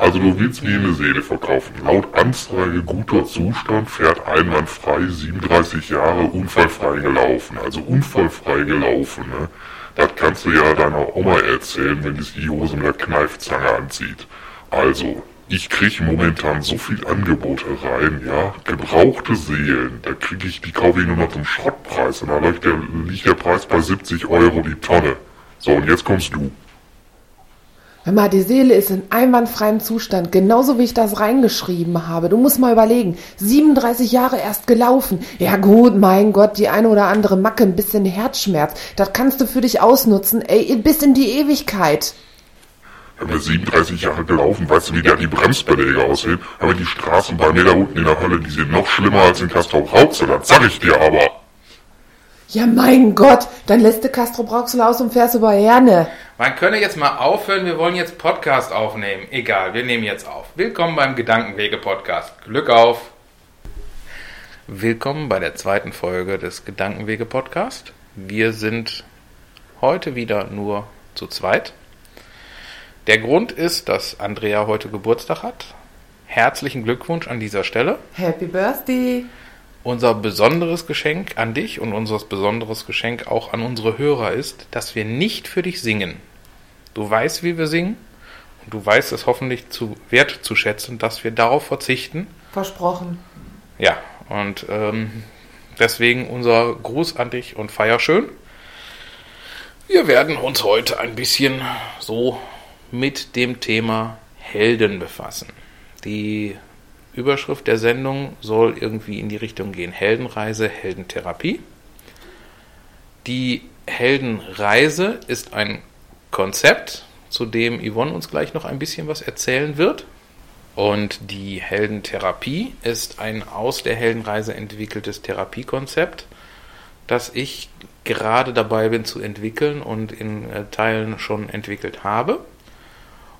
Also du willst mir eine Seele verkaufen. Laut Anzeige guter Zustand, fährt einwandfrei, 37 Jahre unfallfrei gelaufen. Also unfallfrei gelaufen, ne? Das kannst du ja deiner Oma erzählen, wenn die Hose mit der Kneifzange anzieht. Also, ich krieg momentan so viel Angebote rein, ja. Gebrauchte Seelen, da krieg ich, die kaufe ich nur noch zum Schrottpreis und da liegt der, liegt der Preis bei 70 Euro die Tonne. So, und jetzt kommst du. Mal, die Seele ist in einwandfreiem Zustand, genauso wie ich das reingeschrieben habe. Du musst mal überlegen, 37 Jahre erst gelaufen. Ja gut, mein Gott, die eine oder andere Macke, ein bisschen Herzschmerz. Das kannst du für dich ausnutzen, ey, bis in die Ewigkeit. Haben wir 37 Jahre gelaufen, weißt du, wie da die Bremsbeläge aussehen? Aber die Straßen bei mir da unten in der Hölle, die sind noch schlimmer als in Castro Rauxel, das sag ich dir aber. Ja, mein Gott, dann lässt du Castro Brauxel aus und fährst über Herne. Man könne jetzt mal aufhören, wir wollen jetzt Podcast aufnehmen. Egal, wir nehmen jetzt auf. Willkommen beim Gedankenwege-Podcast. Glück auf! Willkommen bei der zweiten Folge des Gedankenwege-Podcast. Wir sind heute wieder nur zu zweit. Der Grund ist, dass Andrea heute Geburtstag hat. Herzlichen Glückwunsch an dieser Stelle. Happy Birthday! Unser besonderes Geschenk an dich und unser besonderes Geschenk auch an unsere Hörer ist, dass wir nicht für dich singen. Du weißt, wie wir singen und du weißt es hoffentlich zu wert zu schätzen, dass wir darauf verzichten. Versprochen. Ja, und ähm, deswegen unser Gruß an dich und feier schön. Wir werden uns heute ein bisschen so mit dem Thema Helden befassen. Die Überschrift der Sendung soll irgendwie in die Richtung gehen: Heldenreise, Heldentherapie. Die Heldenreise ist ein Konzept, zu dem Yvonne uns gleich noch ein bisschen was erzählen wird. Und die Heldentherapie ist ein aus der Heldenreise entwickeltes Therapiekonzept, das ich gerade dabei bin zu entwickeln und in äh, Teilen schon entwickelt habe.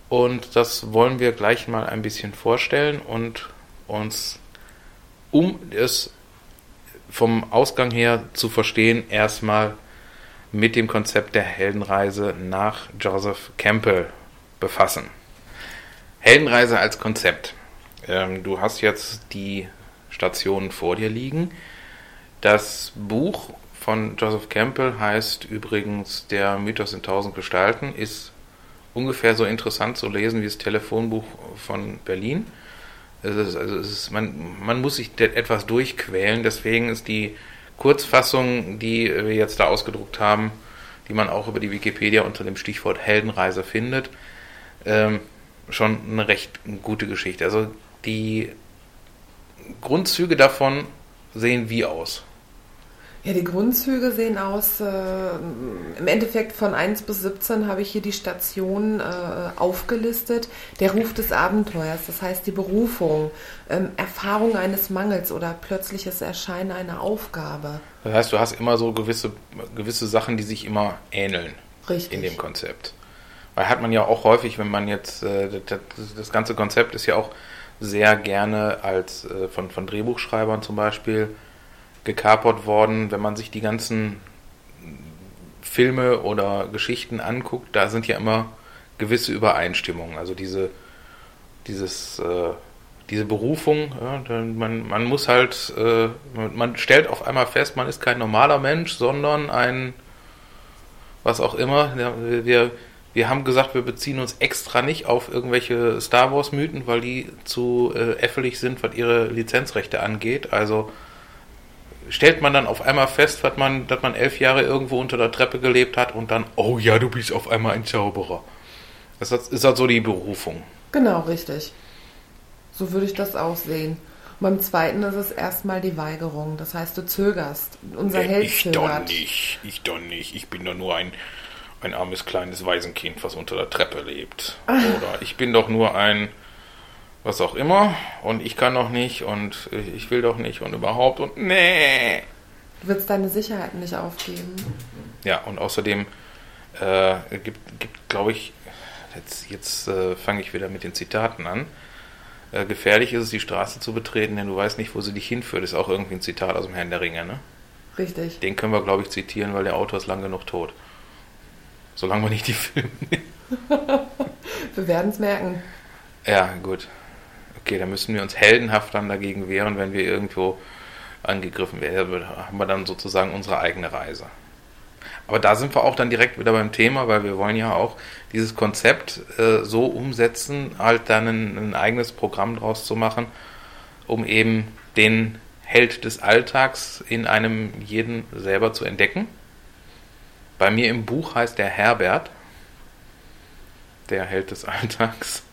Und das wollen wir gleich mal ein bisschen vorstellen und uns, um es vom Ausgang her zu verstehen, erstmal mit dem Konzept der Heldenreise nach Joseph Campbell befassen. Heldenreise als Konzept. Ähm, du hast jetzt die Stationen vor dir liegen. Das Buch von Joseph Campbell heißt übrigens Der Mythos in tausend Gestalten, ist ungefähr so interessant zu lesen wie das Telefonbuch von Berlin. Ist, also ist, man, man muss sich etwas durchquälen, deswegen ist die Kurzfassung, die wir jetzt da ausgedruckt haben, die man auch über die Wikipedia unter dem Stichwort Heldenreise findet, ähm, schon eine recht gute Geschichte. Also die Grundzüge davon sehen wie aus? Ja, die Grundzüge sehen aus, äh, im Endeffekt von 1 bis 17 habe ich hier die Stationen äh, aufgelistet. Der Ruf des Abenteuers, das heißt die Berufung, ähm, Erfahrung eines Mangels oder plötzliches Erscheinen einer Aufgabe. Das heißt, du hast immer so gewisse, gewisse Sachen, die sich immer ähneln Richtig. in dem Konzept. Weil hat man ja auch häufig, wenn man jetzt, äh, das, das ganze Konzept ist ja auch sehr gerne als äh, von, von Drehbuchschreibern zum Beispiel gekapert worden. Wenn man sich die ganzen Filme oder Geschichten anguckt, da sind ja immer gewisse Übereinstimmungen. Also diese, dieses, äh, diese Berufung, ja, man, man muss halt, äh, man stellt auf einmal fest, man ist kein normaler Mensch, sondern ein, was auch immer. Wir, wir haben gesagt, wir beziehen uns extra nicht auf irgendwelche Star Wars-Mythen, weil die zu äh, äffelig sind, was ihre Lizenzrechte angeht. Also stellt man dann auf einmal fest, dass man, dass man elf Jahre irgendwo unter der Treppe gelebt hat und dann, oh ja, du bist auf einmal ein Zauberer. Das ist halt so die Berufung. Genau, richtig. So würde ich das auch sehen. Und beim zweiten ist es erstmal die Weigerung. Das heißt, du zögerst. Unser Held ich zögert. doch nicht, ich doch nicht. Ich bin doch nur ein, ein armes kleines Waisenkind, was unter der Treppe lebt. Oder ich bin doch nur ein was auch immer und ich kann doch nicht und ich will doch nicht und überhaupt und nee. Du willst deine Sicherheit nicht aufgeben. Ja, und außerdem äh, gibt, gibt glaube ich, jetzt, jetzt äh, fange ich wieder mit den Zitaten an. Äh, gefährlich ist es, die Straße zu betreten, denn du weißt nicht, wo sie dich hinführt. Ist auch irgendwie ein Zitat aus dem Herrn der Ringe, ne? Richtig. Den können wir, glaube ich, zitieren, weil der Autor ist lang genug tot. Solange wir nicht die Filme. Wir werden es merken. Ja, gut. Okay, da müssen wir uns heldenhaft dann dagegen wehren, wenn wir irgendwo angegriffen werden. Da haben wir dann sozusagen unsere eigene Reise. Aber da sind wir auch dann direkt wieder beim Thema, weil wir wollen ja auch dieses Konzept äh, so umsetzen, halt dann ein, ein, eigenes Programm draus zu machen, um eben den Held des Alltags in einem jeden selber zu entdecken. Bei mir im Buch heißt der Herbert, der Held des Alltags.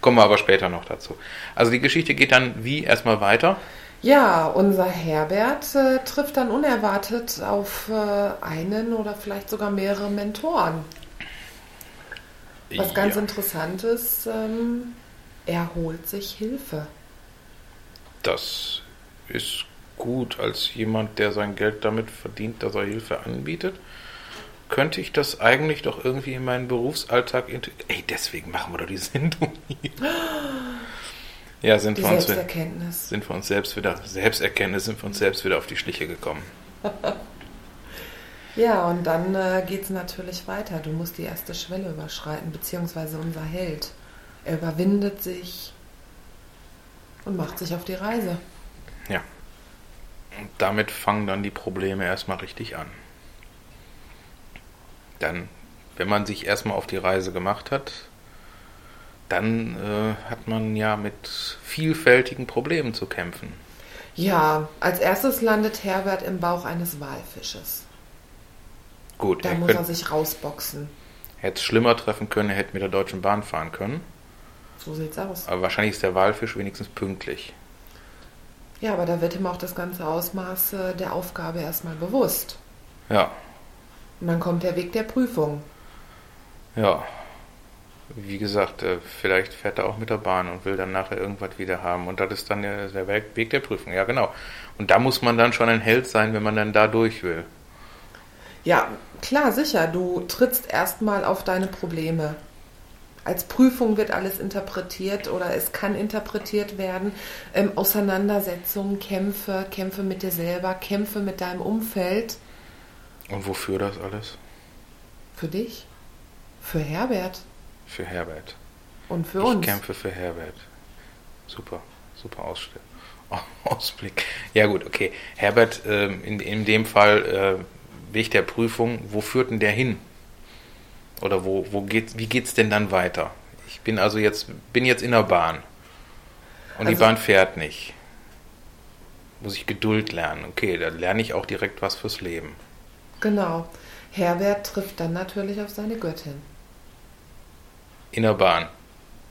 Kommen wir aber später noch dazu. Also die Geschichte geht dann wie erstmal weiter. Ja, unser Herbert äh, trifft dann unerwartet auf äh, einen oder vielleicht sogar mehrere Mentoren. Was ganz ja. interessant ist, ähm, er holt sich Hilfe. Das ist gut als jemand, der sein Geld damit verdient, dass er Hilfe anbietet. Könnte ich das eigentlich doch irgendwie in meinen Berufsalltag integrieren? Ey, deswegen machen wir doch die Sendung hier. Ja, sind die wir, uns, Selbsterkenntnis. sind wir uns selbst wieder, Selbsterkenntnis, sind wir uns selbst wieder auf die Schliche gekommen. ja, und dann äh, geht es natürlich weiter. Du musst die erste Schwelle überschreiten, beziehungsweise unser Held. Er überwindet sich und macht sich auf die Reise. Ja. Und damit fangen dann die Probleme erstmal richtig an. Dann, wenn man sich erstmal auf die Reise gemacht hat, dann äh, hat man ja mit vielfältigen Problemen zu kämpfen. Ja, als erstes landet Herbert im Bauch eines Walfisches. Gut, da muss er sich rausboxen. Hätte es schlimmer treffen können, er hätte mit der Deutschen Bahn fahren können. So sieht's aus. Aber wahrscheinlich ist der Walfisch wenigstens pünktlich. Ja, aber da wird ihm auch das ganze Ausmaß äh, der Aufgabe erstmal bewusst. Ja. Und dann kommt der Weg der Prüfung. Ja, wie gesagt, äh, vielleicht fährt er auch mit der Bahn und will dann nachher irgendwas wieder haben. Und das ist dann der, der Weg der Prüfung. Ja, genau. Und da muss man dann schon ein Held sein, wenn man dann da durch will. Ja, klar, sicher. Du trittst erstmal auf deine Probleme. Als Prüfung wird alles interpretiert oder es kann interpretiert werden. Ähm, Auseinandersetzungen, Kämpfe, Kämpfe mit dir selber, Kämpfe mit deinem Umfeld. Und wofür das alles? Für dich? Für Herbert? für Herbert. Und für ich uns. Ich kämpfe für Herbert. Super, super Ausstell Ausblick. Ja gut, okay. Herbert, ähm, in, in dem Fall äh, Weg der Prüfung, wo führt denn der hin? Oder wo, wo geht, wie geht's denn dann weiter? Ich bin also jetzt, bin jetzt in der Bahn. Und also, die Bahn fährt nicht. Muss ich Geduld lernen. Okay, da lerne ich auch direkt was fürs Leben. Genau. Herbert trifft dann natürlich auf seine Göttin. In der Bahn.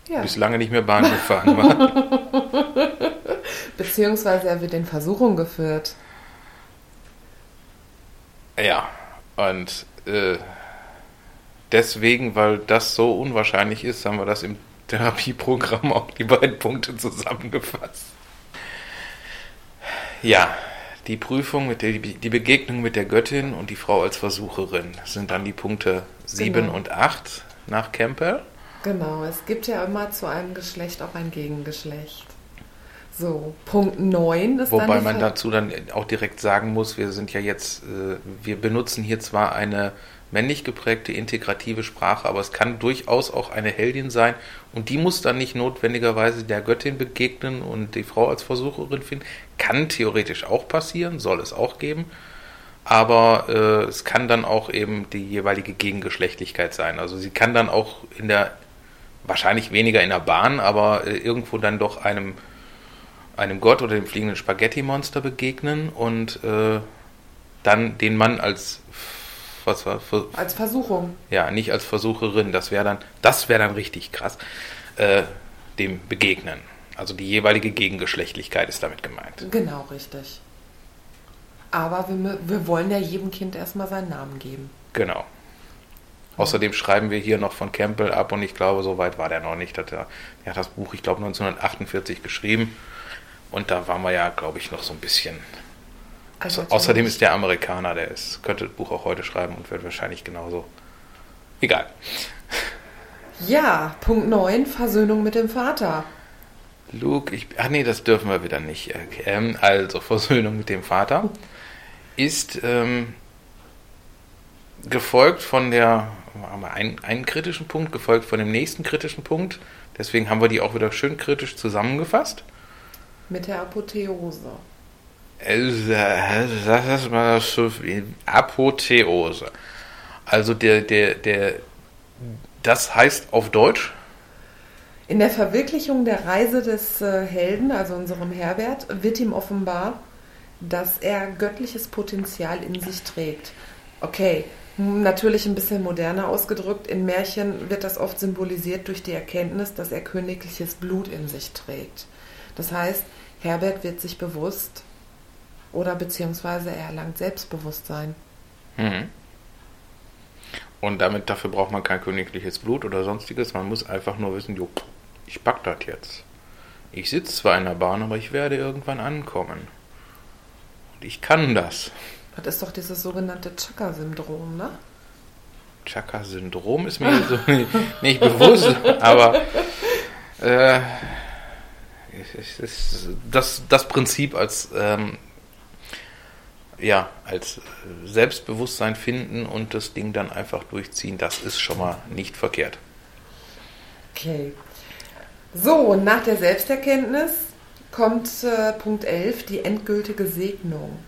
Ja. Bis lange nicht mehr Bahn gefahren war. Beziehungsweise er wird in Versuchung geführt. Ja, und äh, deswegen, weil das so unwahrscheinlich ist, haben wir das im Therapieprogramm auch die beiden Punkte zusammengefasst. Ja, die Prüfung, mit der, die Begegnung mit der Göttin und die Frau als Versucherin sind dann die Punkte 7 genau. und 8 nach Campbell. Genau, es gibt ja immer zu einem Geschlecht auch ein Gegengeschlecht. So, Punkt 9 ist Wobei dann man dazu dann auch direkt sagen muss, wir sind ja jetzt, äh, wir benutzen hier zwar eine männlich geprägte integrative Sprache, aber es kann durchaus auch eine Heldin sein und die muss dann nicht notwendigerweise der Göttin begegnen und die Frau als Versucherin finden. Kann theoretisch auch passieren, soll es auch geben, aber äh, es kann dann auch eben die jeweilige Gegengeschlechtlichkeit sein. Also sie kann dann auch in der wahrscheinlich weniger in der Bahn, aber äh, irgendwo dann doch einem, einem Gott oder dem fliegenden Spaghetti-Monster begegnen und äh, dann den Mann als was war für, als Versuchung. Ja, nicht als Versucherin. Das wäre dann, das wäre dann richtig krass. Äh, dem begegnen. Also die jeweilige Gegengeschlechtlichkeit ist damit gemeint. Genau, richtig. Aber wir, wir wollen ja jedem Kind erstmal seinen Namen geben. Genau. Außerdem schreiben wir hier noch von Campbell ab und ich glaube, so weit war der noch nicht. Er, er hat das Buch, ich glaube, 1948 geschrieben und da waren wir ja, glaube ich, noch so ein bisschen. Also, außerdem ist der Amerikaner, der ist, könnte das Buch auch heute schreiben und wird wahrscheinlich genauso. Egal. Ja, Punkt 9, Versöhnung mit dem Vater. Luke, ich. Ach nee, das dürfen wir wieder nicht. Ähm, also, Versöhnung mit dem Vater ist ähm, gefolgt von der haben wir einen, einen kritischen Punkt, gefolgt von dem nächsten kritischen Punkt. Deswegen haben wir die auch wieder schön kritisch zusammengefasst. Mit der Apotheose. Das ist mal so Apotheose. Also der, der, der, das heißt auf Deutsch? In der Verwirklichung der Reise des äh, Helden, also unserem Herbert, wird ihm offenbar, dass er göttliches Potenzial in sich trägt. Okay, natürlich ein bisschen moderner ausgedrückt. In Märchen wird das oft symbolisiert durch die Erkenntnis, dass er königliches Blut in sich trägt. Das heißt, Herbert wird sich bewusst oder beziehungsweise er erlangt Selbstbewusstsein. Mhm. Und damit dafür braucht man kein königliches Blut oder sonstiges. Man muss einfach nur wissen, jo, ich pack das jetzt. Ich sitze zwar in der Bahn, aber ich werde irgendwann ankommen. Und ich kann das. Das ist doch dieses sogenannte Chaka-Syndrom, ne? Chaka-Syndrom ist mir so nicht bewusst, aber äh, das, das Prinzip als ähm, ja, als Selbstbewusstsein finden und das Ding dann einfach durchziehen, das ist schon mal nicht verkehrt. Okay. So, nach der Selbsterkenntnis kommt äh, Punkt 11, die endgültige Segnung.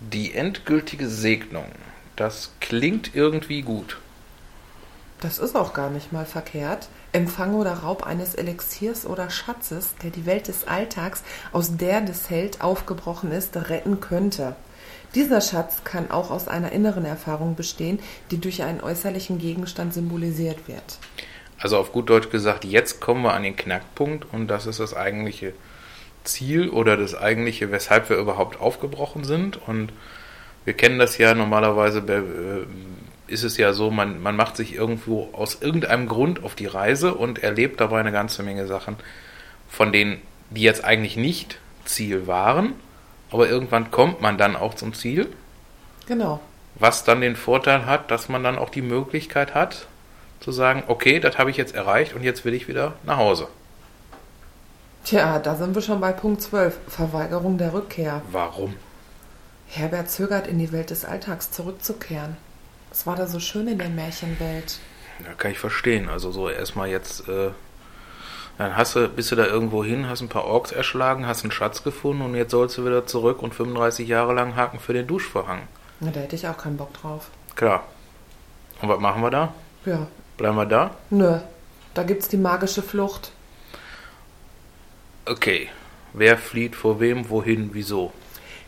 Die endgültige Segnung, das klingt irgendwie gut. Das ist auch gar nicht mal verkehrt. Empfang oder Raub eines Elixiers oder Schatzes, der die Welt des Alltags, aus der des Held aufgebrochen ist, retten könnte. Dieser Schatz kann auch aus einer inneren Erfahrung bestehen, die durch einen äußerlichen Gegenstand symbolisiert wird. Also auf gut Deutsch gesagt, jetzt kommen wir an den Knackpunkt und das ist das eigentliche Ziel oder das eigentliche, weshalb wir überhaupt aufgebrochen sind. Und wir kennen das ja normalerweise, äh, ist es ja so, man, man macht sich irgendwo aus irgendeinem Grund auf die Reise und erlebt dabei eine ganze Menge Sachen, von denen, die jetzt eigentlich nicht Ziel waren, aber irgendwann kommt man dann auch zum Ziel. Genau. Was dann den Vorteil hat, dass man dann auch die Möglichkeit hat, zu sagen, okay, das habe ich jetzt erreicht und jetzt will ich wieder nach Hause. Tja, da sind wir schon bei Punkt 12, Verweigerung der Rückkehr. Warum? Herbert zögert in die Welt des Alltags zurückzukehren. Was war da so schön in der Märchenwelt? Ja, kann ich verstehen. Also so erstmal jetzt, äh, dann hast du, bist du da irgendwo hin, hast ein paar Orks erschlagen, hast einen Schatz gefunden und jetzt sollst du wieder zurück und 35 Jahre lang haken für den Duschvorhang. Na, da hätte ich auch keinen Bock drauf. Klar. Und was machen wir da? Ja. Bleiben wir da? Nö. Da gibt's die magische Flucht. Okay. Wer flieht vor wem, wohin, wieso?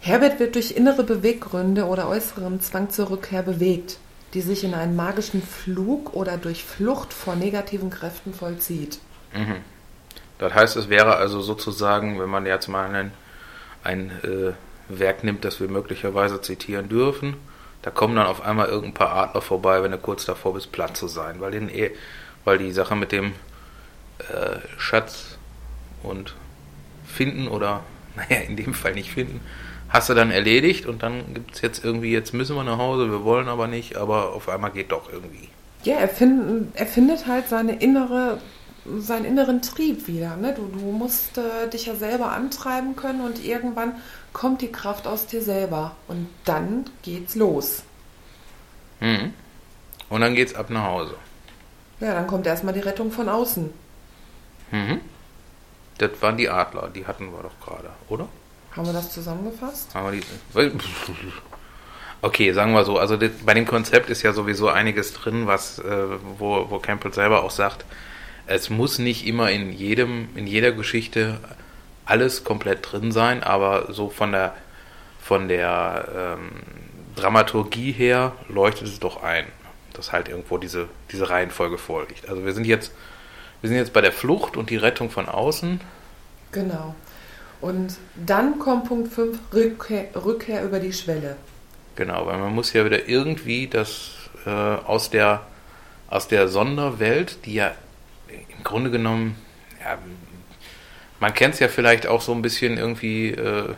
Herbert wird durch innere Beweggründe oder äußeren Zwang zur Rückkehr bewegt die sich in einem magischen Flug oder durch Flucht vor negativen Kräften vollzieht. Mhm. Das heißt, es wäre also sozusagen, wenn man jetzt mal ein, ein äh, Werk nimmt, das wir möglicherweise zitieren dürfen, da kommen dann auf einmal irgendein paar Adler vorbei, wenn du kurz davor bist, platt zu sein, weil, den, eh, weil die Sache mit dem äh, Schatz und finden oder, naja, in dem Fall nicht finden, hast du dann erledigt und dann gibt es jetzt irgendwie, jetzt müssen wir nach Hause, wir wollen aber nicht, aber auf einmal geht doch irgendwie. Ja, er, find, er findet halt seine innere, seinen inneren Trieb wieder. Ne? Du, du musst äh, dich ja selber antreiben können und irgendwann kommt die Kraft aus dir selber und dann geht's los. Mhm. Und dann geht's ab nach Hause. Ja, dann kommt erstmal die Rettung von außen. Mhm. Das waren die Adler, die hatten wir doch gerade, oder? Haben wir das zusammengefasst? Haben wir die, okay, sagen wir so. Also das, bei dem Konzept ist ja sowieso einiges drin, was, äh, wo, wo Campbell selber auch sagt, es muss nicht immer in jedem, in jeder Geschichte alles komplett drin sein, aber so von der von der ähm, Dramaturgie her leuchtet es doch ein, dass halt irgendwo diese, diese Reihenfolge vorliegt. Also wir sind jetzt, wir sind jetzt bei der Flucht und die Rettung von außen. Genau. Und dann kommt Punkt 5, Rückkehr, Rückkehr, über die Schwelle. Genau, weil man muss ja wieder irgendwie das äh, aus, der, aus der Sonderwelt, die ja im Grunde genommen, ja, man kennt es ja vielleicht auch so ein bisschen irgendwie äh,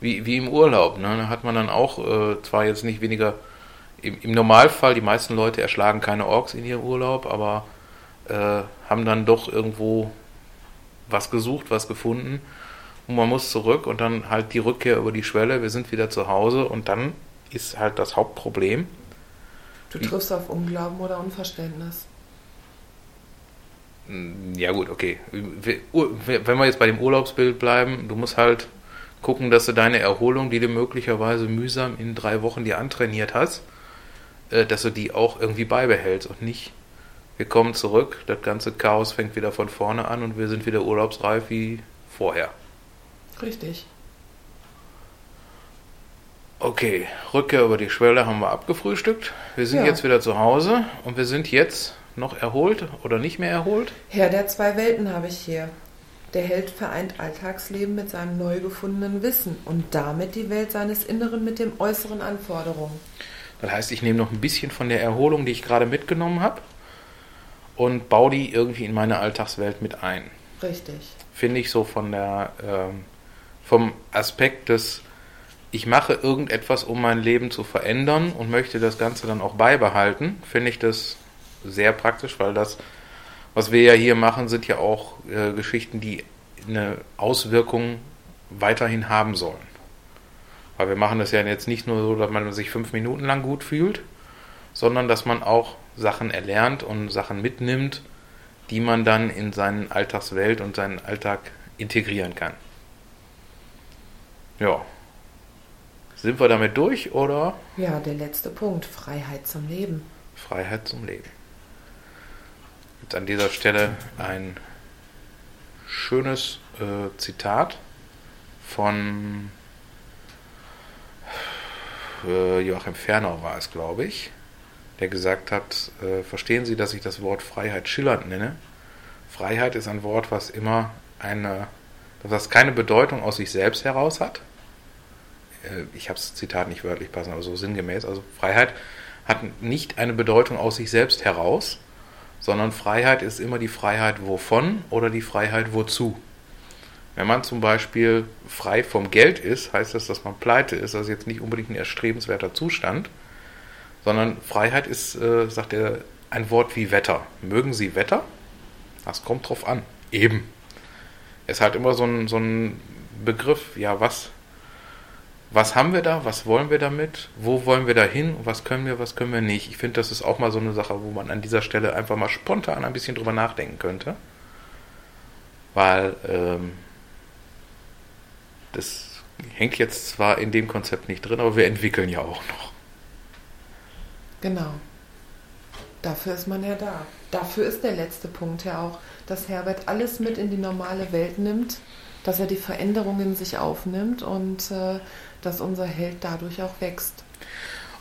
wie, wie im Urlaub. Ne? Da hat man dann auch äh, zwar jetzt nicht weniger, im, im, Normalfall, die meisten Leute erschlagen keine Orks in ihrem Urlaub, aber äh, haben dann doch irgendwo was gesucht, was gefunden und man muss zurück und dann halt die Rückkehr über die Schwelle, wir sind wieder zu Hause und dann ist halt das Hauptproblem, Du triffst auf Unglauben oder Unverständnis. Ja gut, okay. Wenn wir jetzt bei dem Urlaubsbild bleiben, du musst halt gucken, dass du deine Erholung, die du möglicherweise mühsam in drei Wochen dir antrainiert hast, äh, dass du die auch irgendwie beibehältst und nicht, wir kommen zurück, das ganze Chaos fängt wieder von vorne an und wir sind wieder urlaubsreif wie vorher. Richtig. Okay, Rückkehr über die Schwelle haben wir abgefrühstückt. Wir sind ja. jetzt wieder zu Hause und wir sind jetzt noch erholt oder nicht mehr erholt? Herr der zwei Welten habe ich hier. Der Held vereint Alltagsleben mit seinem neu gefundenen Wissen und damit die Welt seines Inneren mit den äußeren Anforderungen. Das heißt, ich nehme noch ein bisschen von der Erholung, die ich gerade mitgenommen habe, und baue die irgendwie in meine Alltagswelt mit ein. Richtig. Finde ich so von der, ähm, vom Aspekt des ich mache irgendetwas, um mein Leben zu verändern und möchte das Ganze dann auch beibehalten, finde ich das sehr praktisch, weil das, was wir ja hier machen, sind ja auch äh, Geschichten, die eine Auswirkung weiterhin haben sollen. Weil wir machen das ja jetzt nicht nur so, dass man sich fünf Minuten lang gut fühlt, sondern dass man auch Sachen erlernt und Sachen mitnimmt, die man dann in seine Alltagswelt und seinen Alltag integrieren kann. Ja, sind wir damit durch oder? Ja, der letzte Punkt, Freiheit zum Leben. Freiheit zum Leben. Jetzt an dieser Stelle ein schönes äh, Zitat von äh, Joachim Fernau war es, glaube ich, der gesagt hat, äh, verstehen Sie, dass ich das Wort Freiheit schillernd nenne? Freiheit ist ein Wort, was immer eine, das keine Bedeutung aus sich selbst heraus hat, äh, ich habe das Zitat nicht wörtlich passen, aber so sinngemäß, also Freiheit hat nicht eine Bedeutung aus sich selbst heraus, sondern Freiheit ist immer die Freiheit wovon oder die Freiheit wozu. Wenn man zum Beispiel frei vom Geld ist, heißt das, dass man pleite ist. Das ist jetzt nicht unbedingt ein erstrebenswerter Zustand, sondern Freiheit ist, äh, sagt er, ein Wort wie Wetter. Mögen Sie Wetter? Das kommt drauf an. Eben. Es ist halt immer so ein, so ein Begriff, ja, was was haben wir da, was wollen wir damit, wo wollen wir da hin, was können wir, was können wir nicht. Ich finde, das ist auch mal so eine Sache, wo man an dieser Stelle einfach mal spontan ein bisschen drüber nachdenken könnte. Weil ähm, das hängt jetzt zwar in dem Konzept nicht drin, aber wir entwickeln ja auch noch. Genau. Dafür ist man ja da. Dafür ist der letzte Punkt ja auch, dass Herbert alles mit in die normale Welt nimmt, dass er die Veränderungen sich aufnimmt und äh, dass unser Held dadurch auch wächst.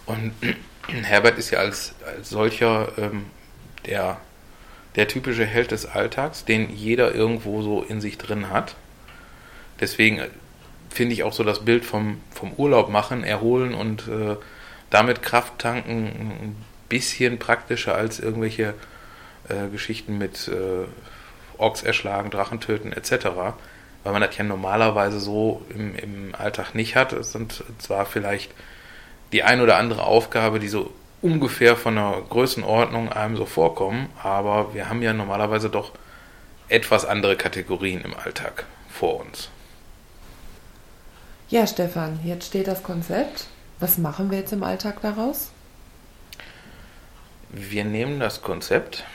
Und Herbert ist ja als, als solcher ähm, der, der typische Held des Alltags, den jeder irgendwo so in sich drin hat. Deswegen finde ich auch so das Bild vom, vom Urlaub machen, erholen und äh, damit Kraft tanken ein bisschen praktischer als irgendwelche äh, Geschichten mit äh, Orks erschlagen, Drachen töten etc weil man das ja normalerweise so im, im Alltag nicht hat. Es sind zwar vielleicht die ein oder andere Aufgabe, die so ungefähr von der Größenordnung einem so vorkommen, aber wir haben ja normalerweise doch etwas andere Kategorien im Alltag vor uns. Ja, Stefan, jetzt steht das Konzept. Was machen wir jetzt im Alltag daraus? Wir nehmen das Konzept.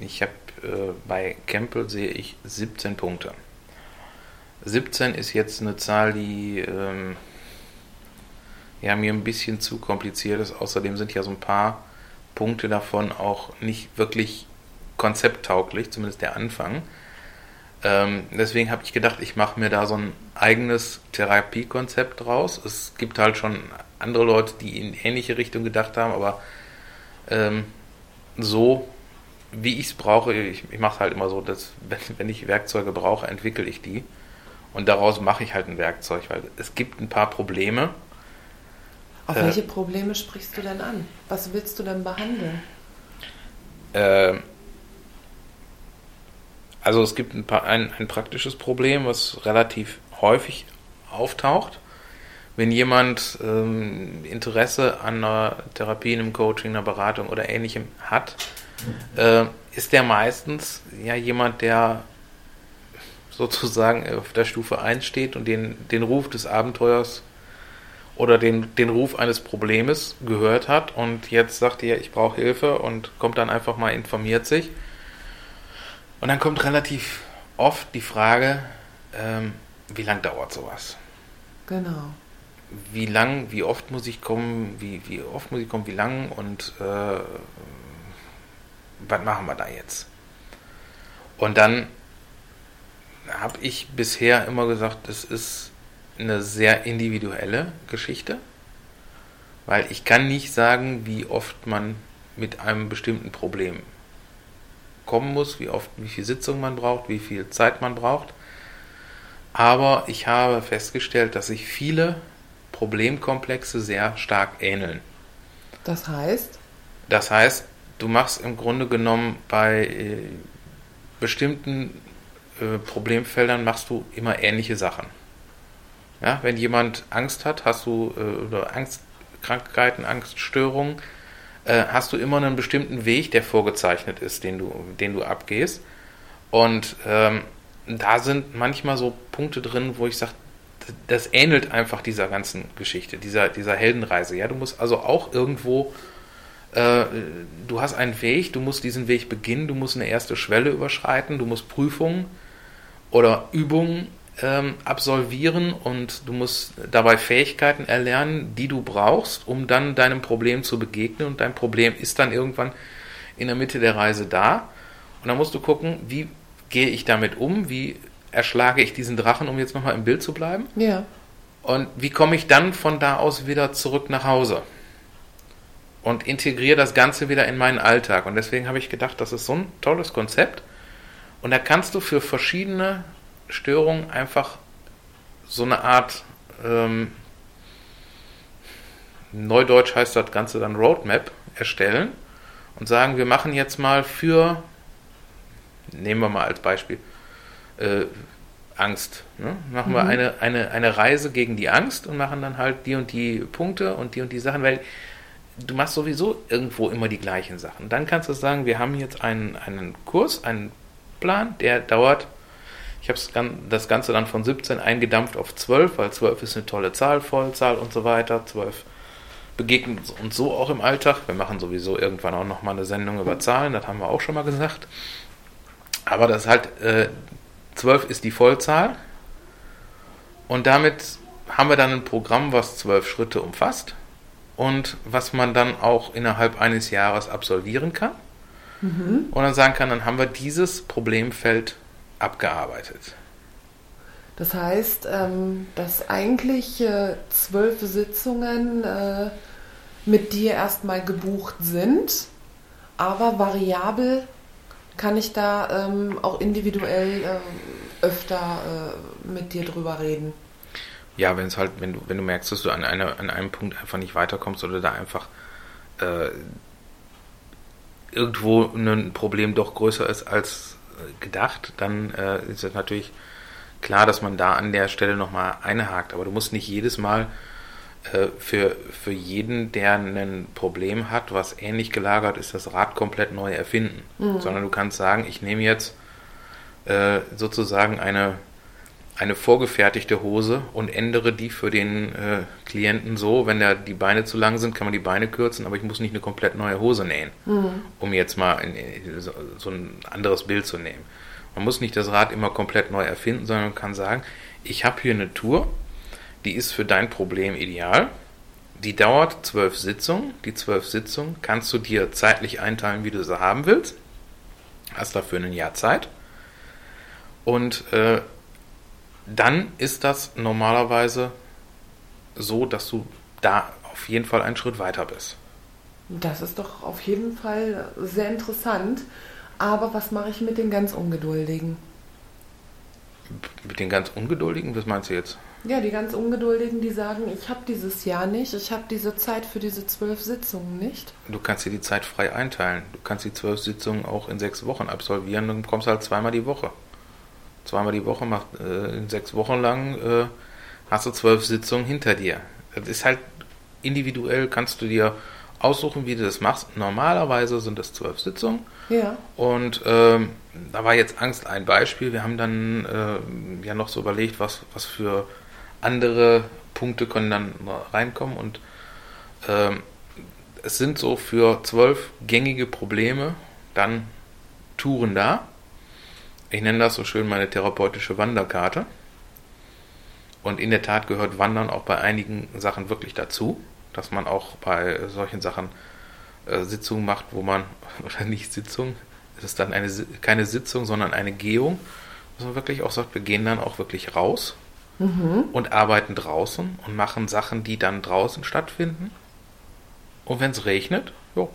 Ich habe äh, bei Campbell sehe ich 17 Punkte. 17 ist jetzt eine Zahl, die ähm, ja, mir ein bisschen zu kompliziert ist. Außerdem sind ja so ein paar Punkte davon auch nicht wirklich konzepttauglich, zumindest der Anfang. Ähm, deswegen habe ich gedacht, ich mache mir da so ein eigenes Therapiekonzept draus. Es gibt halt schon andere Leute, die in ähnliche Richtung gedacht haben, aber ähm, so wie ich es brauche, ich, ich mache es halt immer so, dass wenn, wenn ich Werkzeuge brauche, entwickle ich die. Und daraus mache ich halt ein Werkzeug, weil es gibt ein paar Probleme. Auf äh, welche Probleme sprichst du denn an? Was willst du denn behandeln? Äh, also es gibt ein, paar, ein, ein praktisches Problem, was relativ häufig auftaucht. Wenn jemand ähm, Interesse an einer Therapie, einem Coaching, einer Beratung oder ähnlichem hat, äh, ist der meistens ja jemand, der sozusagen auf der Stufe 1 steht und den, den Ruf des Abenteuers oder den, den Ruf eines Problems gehört hat und jetzt sagt ihr, ich brauche Hilfe und kommt dann einfach mal, informiert sich. Und dann kommt relativ oft die Frage, ähm, wie lang dauert sowas? Genau. Wie lang, wie oft muss ich kommen, wie, wie oft muss ich kommen, wie lang und äh, was machen wir da jetzt? Und dann habe ich bisher immer gesagt, das ist eine sehr individuelle Geschichte, weil ich kann nicht sagen, wie oft man mit einem bestimmten Problem kommen muss, wie oft, wie viel Sitzung man braucht, wie viel Zeit man braucht. Aber ich habe festgestellt, dass sich viele Problemkomplexe sehr stark ähneln. Das heißt? Das heißt, du machst im Grunde genommen bei äh, bestimmten äh, Problemfeldern machst du immer ähnliche Sachen. Ja, wenn jemand Angst hat, hast du äh, oder Angstkrankheiten, Angststörungen, äh, hast du immer einen bestimmten Weg, der vorgezeichnet ist, den du, den du abgehst. Und ähm, da sind manchmal so Punkte drin, wo ich sage, das ähnelt einfach dieser ganzen Geschichte, dieser, dieser Heldenreise. Ja, du musst also auch irgendwo, äh, du hast einen Weg, du musst diesen Weg beginnen, du musst eine erste Schwelle überschreiten, du musst Prüfungen oder Übungen ähm, absolvieren und du musst dabei Fähigkeiten erlernen, die du brauchst, um dann deinem Problem zu begegnen. Und dein Problem ist dann irgendwann in der Mitte der Reise da. Und dann musst du gucken, wie gehe ich damit um, wie erschlage ich diesen Drachen, um jetzt nochmal im Bild zu bleiben. Ja. Und wie komme ich dann von da aus wieder zurück nach Hause? Und integriere das Ganze wieder in meinen Alltag. Und deswegen habe ich gedacht, das ist so ein tolles Konzept. Und da kannst du für verschiedene Störungen einfach so eine Art, ähm, Neudeutsch heißt das Ganze dann Roadmap erstellen und sagen, wir machen jetzt mal für, nehmen wir mal als Beispiel, äh, Angst. Ne? Machen mhm. wir eine, eine, eine Reise gegen die Angst und machen dann halt die und die Punkte und die und die Sachen, weil du machst sowieso irgendwo immer die gleichen Sachen. Dann kannst du sagen, wir haben jetzt einen, einen Kurs, einen Plan, der dauert ich habe das Ganze dann von 17 eingedampft auf 12, weil 12 ist eine tolle Zahl, Vollzahl und so weiter. 12 begegnet uns so auch im Alltag. Wir machen sowieso irgendwann auch nochmal eine Sendung über Zahlen, das haben wir auch schon mal gesagt. Aber das ist halt, äh, 12 ist die Vollzahl. Und damit haben wir dann ein Programm, was 12 Schritte umfasst und was man dann auch innerhalb eines Jahres absolvieren kann. Mhm. Und dann sagen kann, dann haben wir dieses Problemfeld abgearbeitet. Das heißt, ähm, dass eigentlich äh, zwölf Sitzungen äh, mit dir erstmal gebucht sind, aber variabel kann ich da ähm, auch individuell äh, öfter mit dir drüber reden. Ja, wenn es halt, wenn du, wenn du merkst, dass du an, eine, an einem Punkt einfach nicht weiterkommst oder da einfach äh, irgendwo ein Problem doch größer ist als gedacht, dann äh, ist es natürlich klar, dass man da an der Stelle nochmal einhakt. Aber du musst nicht jedes Mal äh, für, für jeden, der ein Problem hat, was ähnlich gelagert ist, das Rad komplett neu erfinden. Mhm. Sondern du kannst sagen, ich nehme jetzt äh, sozusagen eine, eine vorgefertigte Hose und ändere die für den äh, Klienten so, wenn der, die Beine zu lang sind, kann man die Beine kürzen, aber ich muss nicht eine komplett neue Hose nähen, mhm. um jetzt mal in, in, so, so, ein anderes Bild zu nehmen. Man muss nicht das Rad immer komplett neu erfinden, sondern man kann sagen, ich habe hier eine Tour, die ist für dein Problem ideal. Die dauert zwölf Sitzungen. Die zwölf Sitzungen kannst du dir zeitlich einteilen, wie du sie haben willst. Hast dafür ein Jahr Zeit. Und äh, dann ist das normalerweise so, dass du da auf jeden Fall einen Schritt weiter bist. Das ist doch auf jeden Fall sehr interessant. Aber was mache ich mit den ganz Ungeduldigen? Mit den ganz Ungeduldigen? Was meinst du jetzt? Ja, die ganz Ungeduldigen, die sagen, ich habe dieses Jahr nicht, ich habe diese Zeit für diese zwölf Sitzungen nicht. Du kannst dir die Zeit frei einteilen. Du kannst die zwölf Sitzungen auch in sechs Wochen absolvieren und kommst halt zweimal die Woche zweimal die Woche, macht äh, sechs Wochen lang äh, hast du zwölf Sitzungen hinter dir. Das ist halt individuell, kannst du dir aussuchen, wie du das machst. Normalerweise sind das zwölf Sitzungen. Ja. Und ähm, da war jetzt Angst ein Beispiel. Wir haben dann äh, ja noch so überlegt, was, was für andere Punkte können dann reinkommen und ähm, es sind so für zwölf gängige Probleme dann Touren da. Ich nenne das so schön meine therapeutische Wanderkarte. Und in der Tat gehört Wandern auch bei einigen Sachen wirklich dazu, dass man auch bei solchen Sachen äh, Sitzungen macht, wo man, oder nicht Sitzung, es ist dann eine, keine Sitzung, sondern eine Gehung, dass man wirklich auch sagt, wir gehen dann auch wirklich raus mhm. und arbeiten draußen und machen Sachen, die dann draußen stattfinden. Und wenn es regnet, jo,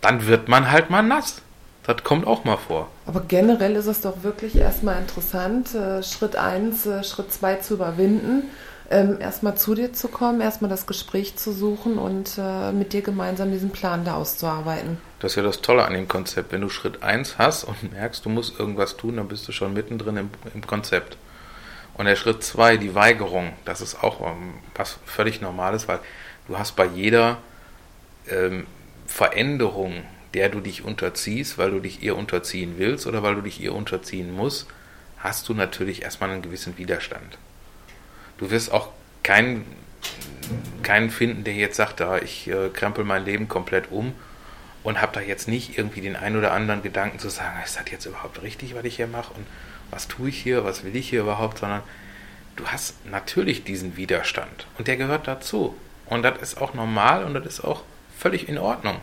dann wird man halt mal nass. Das kommt auch mal vor. Aber generell ist es doch wirklich erstmal interessant, äh, Schritt 1, äh, Schritt 2 zu überwinden, ähm, erstmal zu dir zu kommen, erstmal das Gespräch zu suchen und äh, mit dir gemeinsam diesen Plan da auszuarbeiten. Das ist ja das Tolle an dem Konzept. Wenn du Schritt 1 hast und merkst, du musst irgendwas tun, dann bist du schon mittendrin im, im Konzept. Und der Schritt 2, die Weigerung, das ist auch was völlig Normales, weil du hast bei jeder ähm, Veränderung, der du dich unterziehst, weil du dich ihr unterziehen willst oder weil du dich ihr unterziehen musst, hast du natürlich erstmal einen gewissen Widerstand. Du wirst auch keinen, keinen finden, der jetzt sagt, da ich äh, krempel mein Leben komplett um und habe da jetzt nicht irgendwie den einen oder anderen Gedanken zu sagen, ist das jetzt überhaupt richtig, was ich hier mache und was tue ich hier, was will ich hier überhaupt, sondern du hast natürlich diesen Widerstand und der gehört dazu. Und das ist auch normal und das ist auch völlig in Ordnung.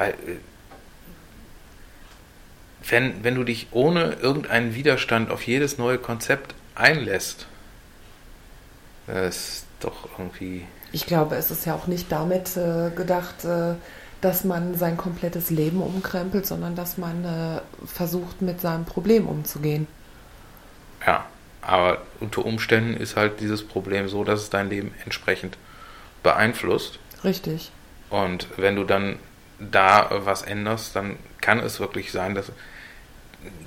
Weil, äh, wenn, wenn du dich ohne irgendeinen Widerstand auf jedes neue Konzept einlässt, das ist doch irgendwie. Ich glaube, es ist ja auch nicht damit äh, gedacht, äh, dass man sein komplettes Leben umkrempelt, sondern dass man äh, versucht, mit seinem Problem umzugehen. Ja, aber unter Umständen ist halt dieses Problem so, dass es dein Leben entsprechend beeinflusst. Richtig. Und wenn du dann da was änderst, dann kann es wirklich sein, dass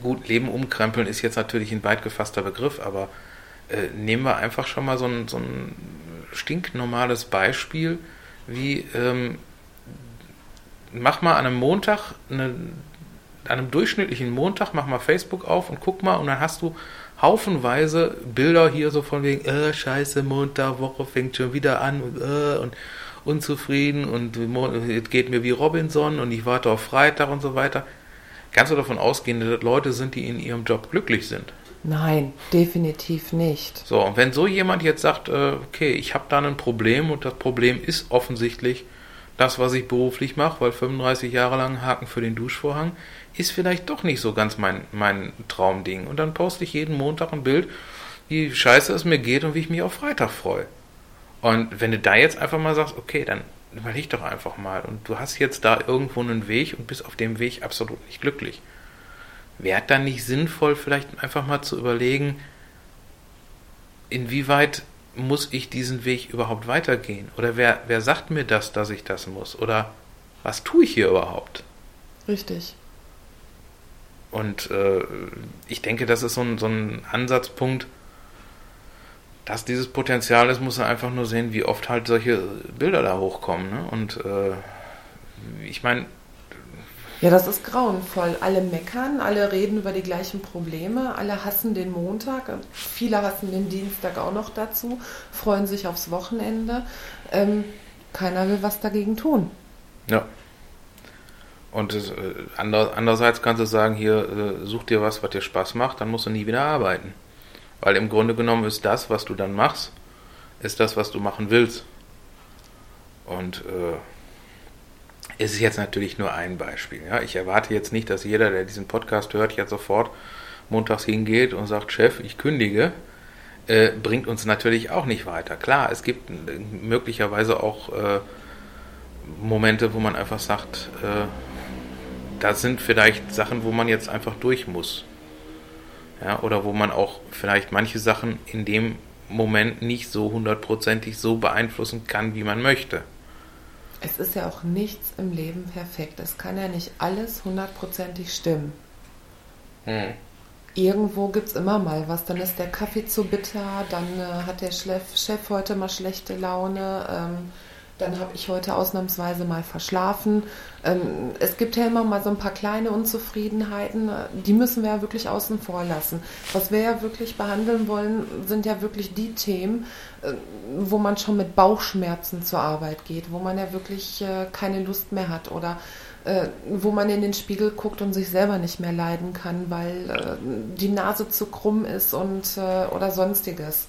gut, Leben umkrempeln ist jetzt natürlich ein weit gefasster Begriff, aber äh, nehmen wir einfach schon mal so ein, so ein stinknormales Beispiel, wie ähm, mach mal an einem Montag, eine, an einem durchschnittlichen Montag, mach mal Facebook auf und guck mal und dann hast du haufenweise Bilder hier so von wegen, äh, scheiße, Montag, Woche fängt schon wieder an und, äh, und unzufrieden und es geht mir wie Robinson und ich warte auf Freitag und so weiter. Kannst du davon ausgehen, dass Leute sind, die in ihrem Job glücklich sind? Nein, definitiv nicht. So, und wenn so jemand jetzt sagt, äh, okay, ich habe da ein Problem und das Problem ist offensichtlich das, was ich beruflich mache, weil 35 Jahre lang Haken für den Duschvorhang, ist vielleicht doch nicht so ganz mein, mein Traumding. Und dann poste ich jeden Montag ein Bild, wie scheiße es mir geht und wie ich mich auf Freitag freue. Und wenn du da jetzt einfach mal sagst, okay, dann überleg doch einfach mal. Und du hast jetzt da irgendwo einen Weg und bist auf dem Weg absolut nicht glücklich. Wäre dann nicht sinnvoll, vielleicht einfach mal zu überlegen, inwieweit muss ich diesen Weg überhaupt weitergehen? Oder wer, wer sagt mir das, dass ich das muss? Oder was tue ich hier überhaupt? Richtig. Und äh, ich denke, das ist so ein, so ein Ansatzpunkt, dass dieses Potenzial ist, muss er einfach nur sehen, wie oft halt solche Bilder da hochkommen. Ne? Und äh, ich meine. Ja, das ist grauenvoll. Alle meckern, alle reden über die gleichen Probleme, alle hassen den Montag, viele hassen den Dienstag auch noch dazu, freuen sich aufs Wochenende. Ähm, keiner will was dagegen tun. Ja. Und äh, andererseits kannst du sagen, hier, äh, such dir was, was dir Spaß macht, dann musst du nie wieder arbeiten. Weil im Grunde genommen ist das, was du dann machst, ist das, was du machen willst. Und äh, es ist jetzt natürlich nur ein Beispiel. Ja? Ich erwarte jetzt nicht, dass jeder, der diesen Podcast hört, jetzt sofort montags hingeht und sagt, Chef, ich kündige. Äh, bringt uns natürlich auch nicht weiter. Klar, es gibt möglicherweise auch äh, Momente, wo man einfach sagt, äh, da sind vielleicht Sachen, wo man jetzt einfach durch muss. Ja, oder wo man auch vielleicht manche Sachen in dem Moment nicht so hundertprozentig so beeinflussen kann, wie man möchte. Es ist ja auch nichts im Leben perfekt. Es kann ja nicht alles hundertprozentig stimmen. Hm. Irgendwo gibt es immer mal was. Dann ist der Kaffee zu bitter, dann äh, hat der Chef, Chef heute mal schlechte Laune. Ähm, dann habe ich heute ausnahmsweise mal verschlafen. Ähm, es gibt ja immer mal so ein paar kleine Unzufriedenheiten, die müssen wir ja wirklich außen vor lassen. Was wir ja wirklich behandeln wollen, sind ja wirklich die Themen, äh, wo man schon mit Bauchschmerzen zur Arbeit geht, wo man ja wirklich äh, keine Lust mehr hat oder äh, wo man in den Spiegel guckt und sich selber nicht mehr leiden kann, weil die Nase zu krumm ist und oder sonstiges.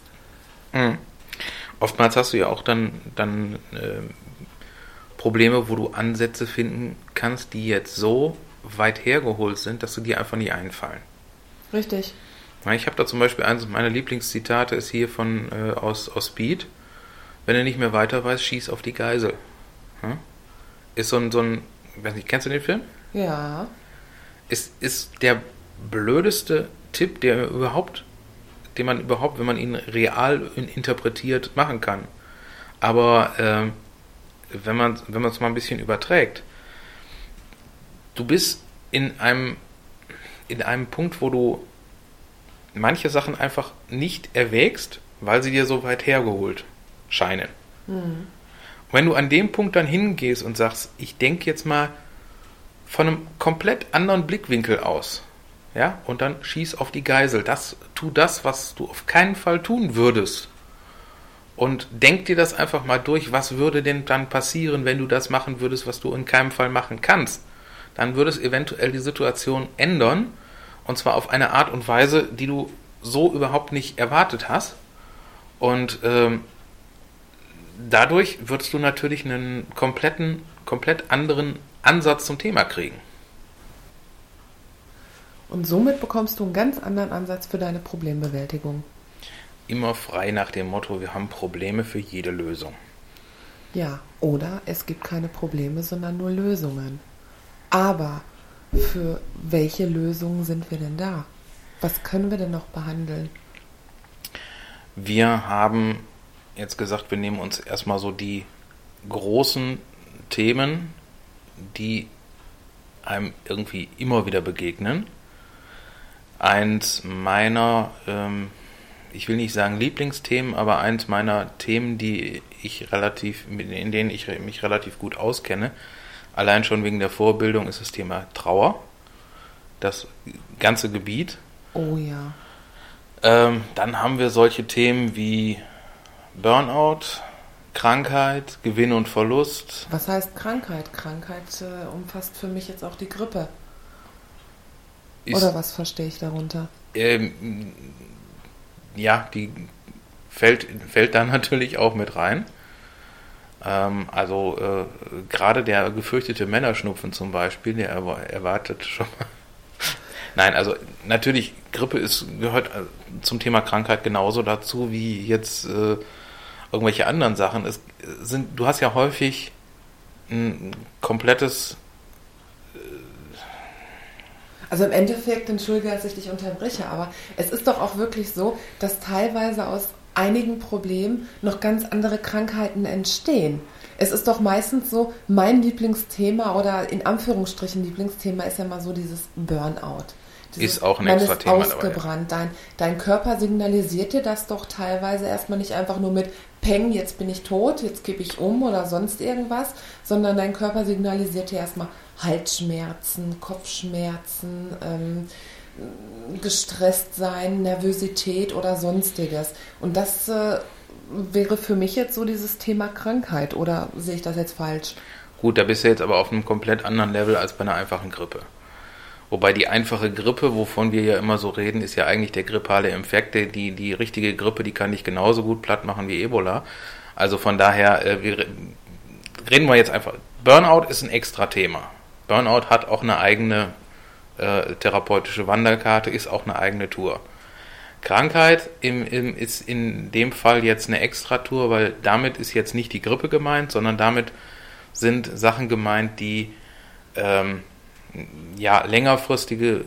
Mhm. Oftmals hast du ja auch dann, dann äh, Probleme, wo du Ansätze finden kannst, die jetzt so weit hergeholt sind, dass du dir einfach nicht einfallen. Richtig. Ich habe da zum Beispiel eines meiner Lieblingszitate ist hier von äh, aus, aus Speed. Wenn er nicht mehr weiter weiß, schieß auf die Geisel. Hm? Ist so ein, so ein, weiß nicht, kennst du den Film? Ja. Ist, ist der blödeste Tipp, der überhaupt den man überhaupt, wenn man ihn real interpretiert, machen kann. Aber äh, wenn man es mal ein bisschen überträgt, du bist in einem in einem Punkt, wo du manche Sachen einfach nicht erwägst, weil sie dir so weit hergeholt scheinen. Mhm. wenn du an dem Punkt dann hingehst und sagst, ich denke jetzt mal von einem komplett anderen Blickwinkel aus, ja, und dann schieß auf die Geisel. Das, tu das, was du auf keinen Fall tun würdest. Und denk dir das einfach mal durch, was würde denn dann passieren, wenn du das machen würdest, was du in keinem Fall machen kannst. Dann würde es eventuell die Situation ändern, und zwar auf eine Art und Weise, die du so überhaupt nicht erwartet hast. Und ähm, dadurch würdest du natürlich einen kompletten, komplett anderen Ansatz zum Thema kriegen. Und somit bekommst du einen ganz anderen Ansatz für deine Problembewältigung. Immer frei nach dem Motto, wir haben Probleme für jede Lösung. Ja, oder es gibt keine Probleme, sondern nur Lösungen. Aber für welche Lösungen sind wir denn da? Was können wir denn noch behandeln? Wir haben jetzt gesagt, wir nehmen uns erstmal so die großen Themen, die einem irgendwie immer wieder begegnen eins meiner, ähm, ich will nicht sagen Lieblingsthemen, aber eins meiner Themen, die ich relativ, in denen ich mich relativ gut auskenne. Allein schon wegen der Vorbildung ist das Thema Trauer. Das ganze Gebiet. Oh ja. Ähm, dann haben wir solche Themen wie Burnout, Krankheit, Gewinn und Verlust. Was heißt Krankheit? Krankheit äh, umfasst für mich jetzt auch die Grippe. Oder was verstehe ich darunter? Ähm, ja, die fällt, fällt da natürlich auch mit rein. Ähm, also äh, gerade der gefürchtete Männerschnupfen zum Beispiel, der erwartet schon mal. Nein, also natürlich, Grippe ist, gehört äh, zum Thema Krankheit genauso dazu wie jetzt äh, irgendwelche anderen Sachen. Es sind, du hast ja häufig ein komplettes also im Endeffekt, entschuldige, dass ich dich unterbreche, aber es ist doch auch wirklich so, dass teilweise aus einigen Problemen noch ganz andere Krankheiten entstehen. Es ist doch meistens so, mein Lieblingsthema oder in Anführungsstrichen Lieblingsthema ist ja mal so dieses Burnout. Dieses, ist auch ein extra Thema ausgebrannt. Dabei, ja. dein, dein Körper signalisiert dir das doch teilweise erstmal nicht einfach nur mit Peng, jetzt bin ich tot, jetzt gebe ich um oder sonst irgendwas, sondern dein Körper signalisiert dir erstmal, Halsschmerzen, Kopfschmerzen, ähm, gestresst sein, Nervosität oder sonstiges. Und das äh, wäre für mich jetzt so dieses Thema Krankheit oder sehe ich das jetzt falsch? Gut, da bist du jetzt aber auf einem komplett anderen Level als bei einer einfachen Grippe. Wobei die einfache Grippe, wovon wir ja immer so reden, ist ja eigentlich der grippale Infekt. Die, die richtige Grippe, die kann dich genauso gut platt machen wie Ebola. Also von daher, äh, wir, reden wir jetzt einfach. Burnout ist ein extra Thema. Burnout hat auch eine eigene äh, therapeutische Wanderkarte, ist auch eine eigene Tour. Krankheit im, im, ist in dem Fall jetzt eine Extratour, weil damit ist jetzt nicht die Grippe gemeint, sondern damit sind Sachen gemeint, die ähm, ja längerfristige äh,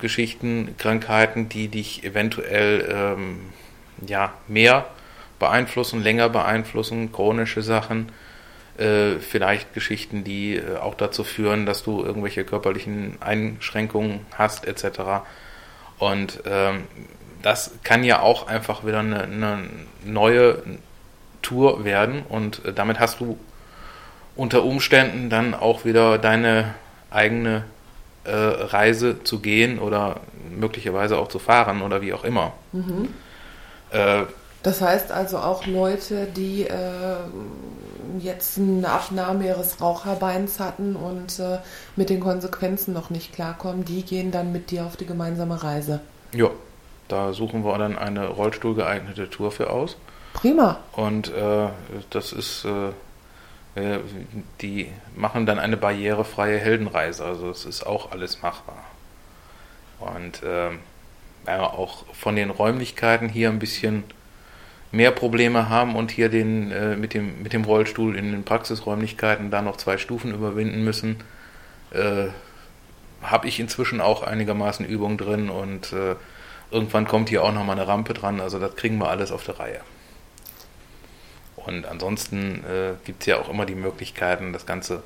Geschichten, Krankheiten, die dich eventuell ähm, ja mehr beeinflussen, länger beeinflussen, chronische Sachen, äh, vielleicht Geschichten, die äh, auch dazu führen, dass du irgendwelche körperlichen Einschränkungen hast, etc. Und ähm, das kann ja auch einfach wieder eine, eine neue Tour werden und äh, damit hast du unter Umständen dann auch wieder deine eigene äh, Reise zu gehen oder möglicherweise auch zu fahren oder wie auch immer. Mhm. Äh, das heißt also auch Leute, die äh, jetzt eine Abnahme ihres Raucherbeins hatten und äh, mit den Konsequenzen noch nicht klarkommen, die gehen dann mit dir auf die gemeinsame Reise. Ja, da suchen wir dann eine rollstuhlgeeignete Tour für aus. Prima. Und äh, das ist, äh, die machen dann eine barrierefreie Heldenreise. Also es ist auch alles machbar. Und äh, ja, auch von den Räumlichkeiten hier ein bisschen mehr Probleme haben und hier den, äh, mit, dem, mit dem Rollstuhl in den Praxisräumlichkeiten da noch zwei Stufen überwinden müssen, äh, habe ich inzwischen auch einigermaßen Übung drin und äh, irgendwann kommt hier auch nochmal eine Rampe dran, also das kriegen wir alles auf der Reihe. Und ansonsten äh, gibt es ja auch immer die Möglichkeiten, das Ganze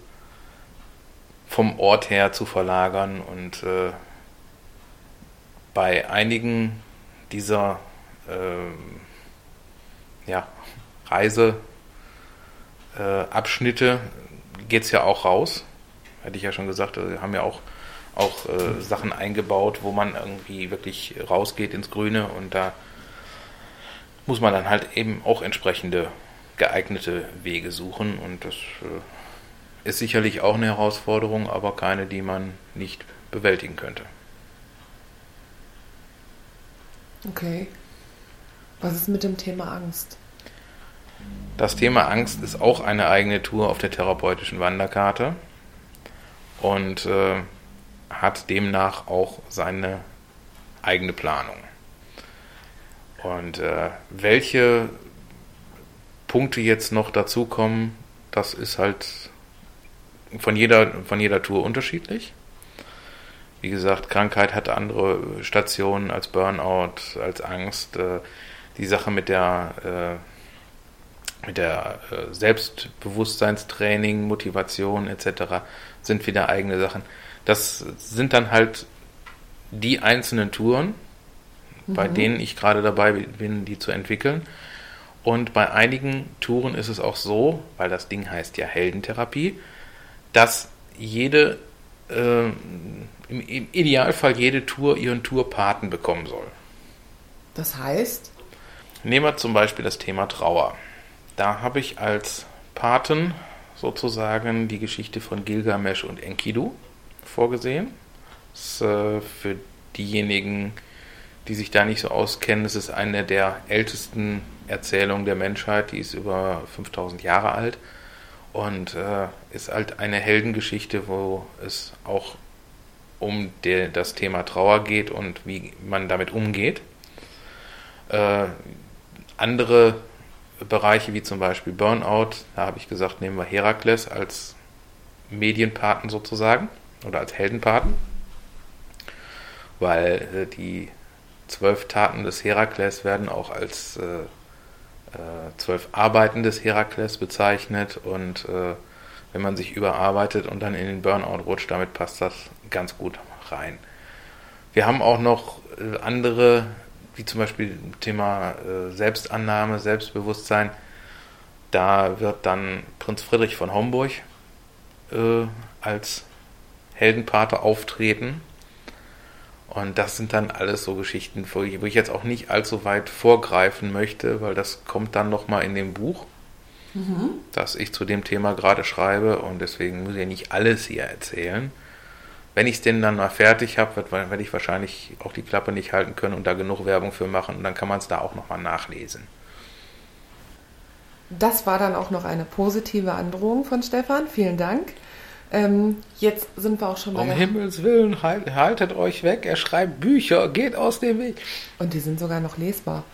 vom Ort her zu verlagern und äh, bei einigen dieser äh, ja, Reiseabschnitte geht es ja auch raus. Hätte ich ja schon gesagt, wir haben ja auch, auch äh, Sachen eingebaut, wo man irgendwie wirklich rausgeht ins Grüne und da muss man dann halt eben auch entsprechende geeignete Wege suchen und das äh, ist sicherlich auch eine Herausforderung, aber keine, die man nicht bewältigen könnte. Okay. Was ist mit dem Thema Angst? Das Thema Angst ist auch eine eigene Tour auf der therapeutischen Wanderkarte und äh, hat demnach auch seine eigene Planung. Und äh, welche Punkte jetzt noch dazukommen, das ist halt von jeder, von jeder Tour unterschiedlich. Wie gesagt, Krankheit hat andere Stationen als Burnout, als Angst. Äh, die Sache mit der, äh, mit der äh, Selbstbewusstseinstraining, Motivation etc. sind wieder eigene Sachen. Das sind dann halt die einzelnen Touren, mhm. bei denen ich gerade dabei bin, die zu entwickeln. Und bei einigen Touren ist es auch so, weil das Ding heißt ja Heldentherapie, dass jede, äh, im, Idealfall jede Tour ihren Tourpaten bekommen soll. Das heißt? Nehmen wir zum Beispiel das Thema Trauer. Da habe ich als Paten sozusagen die Geschichte von Gilgamesh und Enkidu vorgesehen. Das ist, äh, für diejenigen, die sich da nicht so auskennen, es ist eine der ältesten Erzählungen der Menschheit, die ist über 5000 Jahre alt und äh, ist halt eine Heldengeschichte, wo es auch um der, das Thema Trauer geht und wie man damit umgeht. Äh, andere Bereiche wie zum Beispiel Burnout, da habe ich gesagt, nehmen wir Herakles als Medienpaten sozusagen oder als Heldenpaten, weil äh, die zwölf Taten des Herakles werden auch als äh, zwölf Arbeiten des Herakles bezeichnet und äh, wenn man sich überarbeitet und dann in den Burnout rutscht, damit passt das ganz gut rein. Wir haben auch noch äh, andere wie zum Beispiel Thema äh, Selbstannahme, Selbstbewusstsein, da wird dann Prinz Friedrich von Homburg äh, als Heldenpater auftreten. Und das sind dann alles so Geschichten, wo ich, jetzt auch nicht allzu weit vorgreifen möchte, weil das kommt dann nochmal in dem Buch, mhm. das ich zu dem Thema gerade schreibe. Und deswegen muss ich nicht alles hier erzählen wenn ich es denn dann mal fertig habe, werde ich wahrscheinlich auch die Klappe nicht halten können und da genug Werbung für machen und dann kann man es da auch nochmal nachlesen. Das war dann auch noch eine positive Androhung von Stefan. Vielen Dank. Ähm, jetzt sind wir auch schon bei. Um Himmels Willen, halt, haltet euch weg. Er schreibt Bücher, geht aus dem Weg. Und die sind sogar noch lesbar.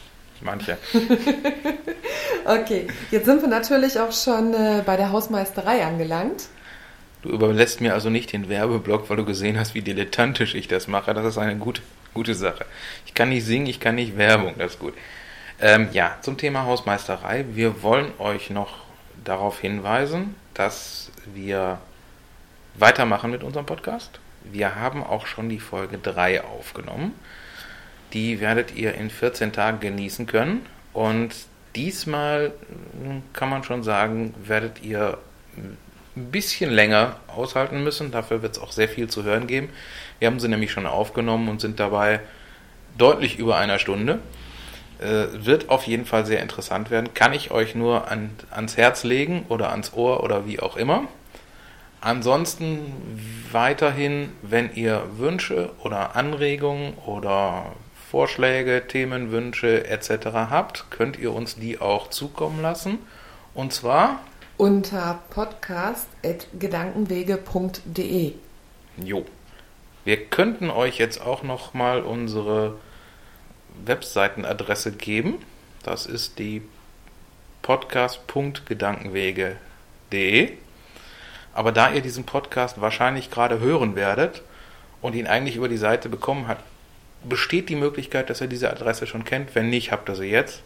Manche. okay, jetzt sind wir natürlich auch schon äh, bei der Hausmeisterei angelangt. Du überlässt mir also nicht den Werbeblock, weil du gesehen hast, wie dilettantisch ich das mache. Das ist eine gute, gute Sache. Ich kann nicht singen, ich kann nicht Werbung, das ist gut. Ähm, ja, zum Thema Hausmeisterei. Wir wollen euch noch darauf hinweisen, dass wir weitermachen mit unserem Podcast. Wir haben auch schon die Folge 3 aufgenommen. Die werdet ihr in 14 Tagen genießen können. Und diesmal hm, kann man schon sagen, werdet ihr ein bisschen länger aushalten müssen. Dafür wird es auch sehr viel zu hören geben. Wir haben sie nämlich schon aufgenommen und sind dabei deutlich über einer Stunde. Äh, wird auf jeden Fall sehr interessant werden. Kann ich euch nur an, ans Herz legen oder ans Ohr oder wie auch immer. Ansonsten weiterhin, wenn ihr Wünsche oder Anregungen oder Vorschläge, Themenwünsche etc. habt, könnt ihr uns die auch zukommen lassen. Und zwar unter podcast.gedankenwege.de. Jo. Wir könnten euch jetzt auch noch mal unsere Webseitenadresse geben. Das ist die podcast.gedankenwege.de. Aber da ihr diesen Podcast wahrscheinlich gerade hören werdet und ihn eigentlich über die Seite bekommen habt, besteht die Möglichkeit, dass ihr diese Adresse schon kennt. Wenn nicht, habt ihr sie jetzt.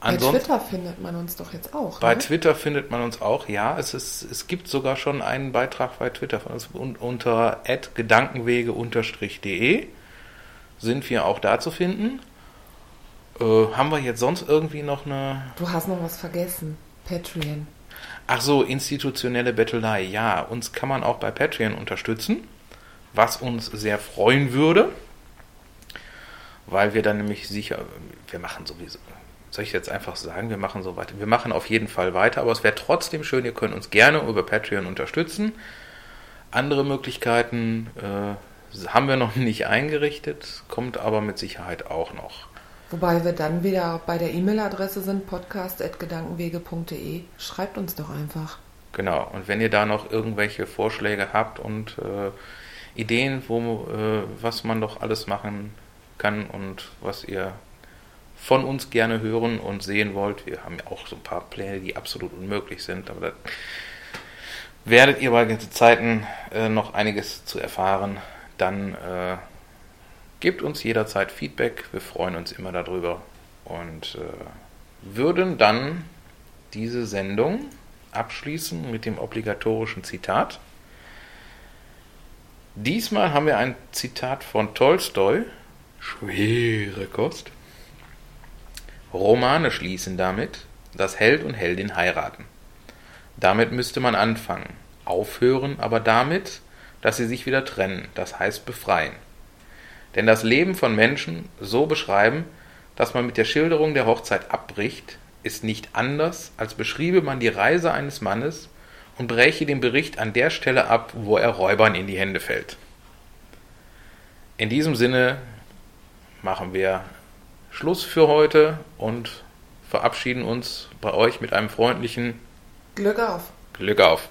Bei Twitter findet man uns doch jetzt auch. Bei ne? Twitter findet man uns auch, ja. Es, ist, es gibt sogar schon einen Beitrag bei Twitter von uns unter gedankenwege-de sind wir auch da zu finden. Äh, haben wir jetzt sonst irgendwie noch eine. Du hast noch was vergessen. Patreon. Ach so, institutionelle Bettelei. Ja, uns kann man auch bei Patreon unterstützen, was uns sehr freuen würde, weil wir dann nämlich sicher, wir machen sowieso, soll ich jetzt einfach sagen, wir machen so weiter. Wir machen auf jeden Fall weiter, aber es wäre trotzdem schön, ihr könnt uns gerne über Patreon unterstützen. Andere Möglichkeiten äh, haben wir noch nicht eingerichtet, kommt aber mit Sicherheit auch noch. Wobei wir dann wieder bei der E-Mail-Adresse sind, podcast.gedankenwege.de. Schreibt uns doch einfach. Genau, und wenn ihr da noch irgendwelche Vorschläge habt und äh, Ideen, wo, äh, was man doch alles machen kann und was ihr von uns gerne hören und sehen wollt. Wir haben ja auch so ein paar Pläne, die absolut unmöglich sind, aber da werdet ihr bei den Zeiten äh, noch einiges zu erfahren. Dann äh, gebt uns jederzeit Feedback. Wir freuen uns immer darüber und äh, würden dann diese Sendung abschließen mit dem obligatorischen Zitat. Diesmal haben wir ein Zitat von Tolstoi. Schwere Kost. Romane schließen damit, dass Held und Heldin heiraten. Damit müsste man anfangen, aufhören aber damit, dass sie sich wieder trennen, das heißt befreien. Denn das Leben von Menschen so beschreiben, dass man mit der Schilderung der Hochzeit abbricht, ist nicht anders, als beschriebe man die Reise eines Mannes und bräche den Bericht an der Stelle ab, wo er Räubern in die Hände fällt. In diesem Sinne machen wir Schluss für heute und verabschieden uns bei euch mit einem freundlichen Glück auf. Glück auf.